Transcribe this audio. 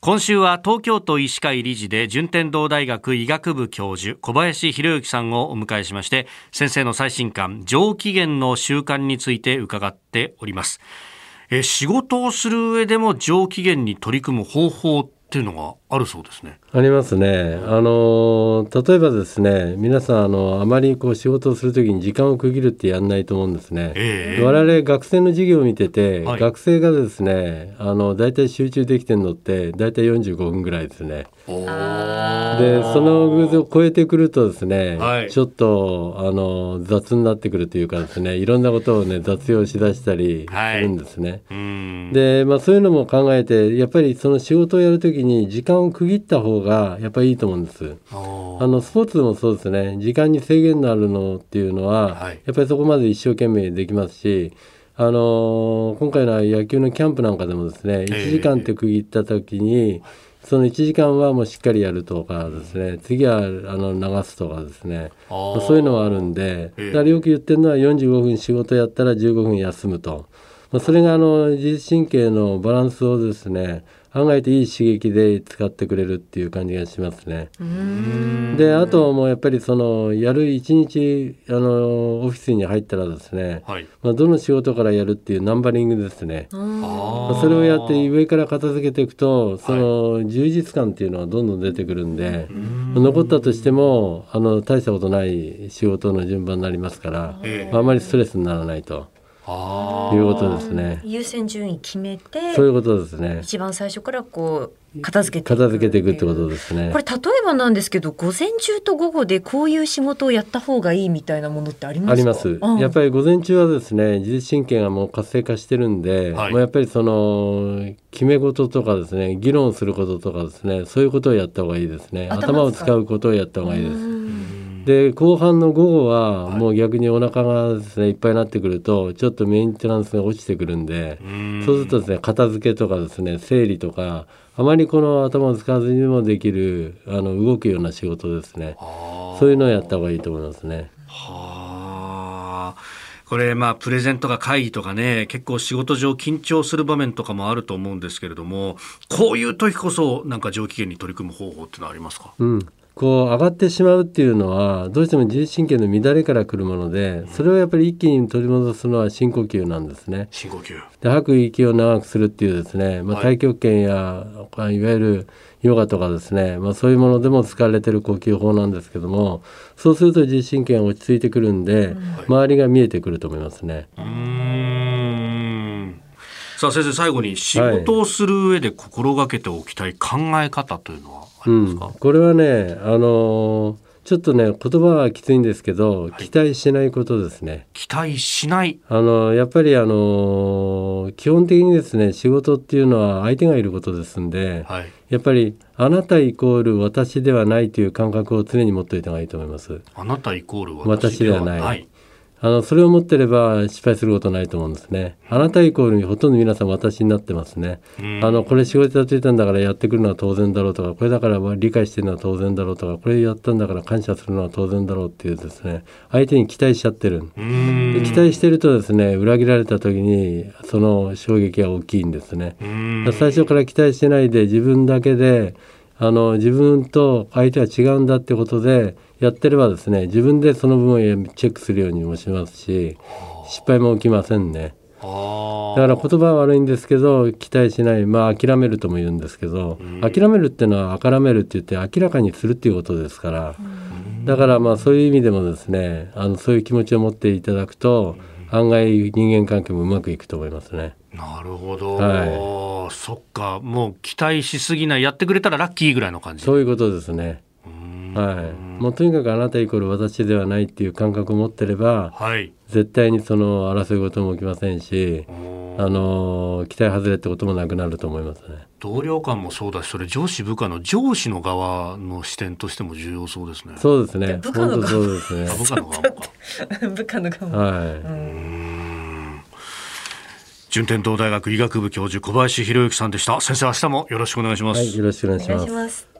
今週は東京都医師会理事で順天堂大学医学部教授小林博之さんをお迎えしまして先生の最新刊上機嫌の習慣について伺っております。え仕事をする上でも上機嫌に取り組む方法っていうのがあるそうですね。ありますね。あの例えばですね、皆さんあのあまりこう仕事をするときに時間を区切るってやんないと思うんですね。えー、我々学生の授業を見てて、はい、学生がですね、あのだいたい集中できてるのってだいたい45分ぐらいですね。でその偶を超えてくるとですね、はい、ちょっとあの雑になってくるというかですねいろんなことをね雑用しだしたりするんですね。はい、で、まあ、そういうのも考えてやっぱりその仕事をやるときに時間を区切った方がやっぱりいいと思うんです。あのスポーツでもそうですね。時間に制限のあるのっていうのは、はい、やっぱりそこまで一生懸命できますし。あのー、今回の野球のキャンプなんかでもですね1時間って区切った時に、えーその1時間はもうしっかりやるとかですね次はあの流すとかですね。そういうのはあるんでだからよく言ってるのは45分仕事やったら15分休むと、まあ、それがあの自律神経のバランスをですね考えていい刺激で使ってくれるっていう感じがしますね。であともうやっぱりそのやる一日あのオフィスに入ったらですね、はい、まあ、どの仕事からやるっていうナンバリングですね。まあ、それをやって上から片付けていくとその充実感っていうのはどんどん出てくるんで、はい、残ったとしてもあの大したことない仕事の順番になりますから、まあ、あまりストレスにならないと。いうことですね。優先順位決めて、そういうことですね。一番最初からこう片付けて片付けていくってことですね。これ例えばなんですけど、午前中と午後でこういう仕事をやった方がいいみたいなものってありますあります、うん、やっぱり午前中はですね、自律神経がもう活性化してるんで、はい、もうやっぱりその決め事とかですね、議論することとかですね、そういうことをやった方がいいですね。頭を使うことをやった方がいいです。で後半の午後はもう逆にお腹がですねいっぱいになってくるとちょっとメンテナンスが落ちてくるんでそうするとですね片付けとかですね整理とかあまりこの頭を使わずにもできるあの動くような仕事ですね。そういうのをやった方がいいと思いますね。はあこれまあプレゼントが会議とかね結構仕事上緊張する場面とかもあると思うんですけれどもこういう時こそなんか上機嫌に取り組む方法っていうのはありますか、うん、こう上がってしまうっていうのはどうしても自律神経の乱れからくるものでそれをやっぱり一気に取り戻すのは深呼吸なんですね。深呼吸。で吐く息を長くするっていうですね、まあ、太極拳や、はい、いわゆるヨガとかですね、まあ、そういうものでも使われてる呼吸法なんですけどもそうすると自律神経が落ち着いてくるんで、周りが見えてくると思いますね。さあ先生最後に仕事をする上で心がけておきたい考え方というのは、ありますか、うん、これはねあのーちょっとね言葉はきついんですけど、はい、期待しないことですね。期待しない。あのやっぱりあの基本的にですね仕事っていうのは相手がいることですんで、はい、やっぱりあなたイコール私ではないという感覚を常に持っておいた方がいいと思います。あなたイコール私ではないあのそれを持ってれば失敗することないと思うんですね。あなたイコールにほとんど皆さん私になってますね。あのこれ仕事やってたんだからやってくるのは当然だろうとかこれだから理解してるのは当然だろうとかこれやったんだから感謝するのは当然だろうっていうですね相手に期待しちゃってるで期待してるとですね裏切られた時にその衝撃が大きいんですね。最初から期待してないで自分だけであの自分と相手は違うんだってことでやってればですね自分でその部分をチェックするようにもしますし失敗も起きませんね。だから言葉は悪いんですけど期待しないまあ諦めるとも言うんですけど、諦めるっていうのは諦めるって言って明らかにするっていうことですから、だからまあそういう意味でもですねあのそういう気持ちを持っていただくと、案外人間関係もうまくいくと思いますね。なるほど、はい、そっか。もう期待しすぎないやってくれたらラッキーぐらいの感じ。そういうことですね。はい、もうとにかくあなたイコール私ではないっていう感覚を持ってれば、はい、絶対にその争い事も起きませんしあの期待外れってこともなくなると思いますね。同僚間もそうだしそれ上司部下の上司の側の視点としても重要そうですね。そうですね。部下の側。そうですね。部下の側 部下の側。はい順天堂大学医学部教授小林博之さんでした。先生明日もよろしくお願いします、はい、よろしくお願いします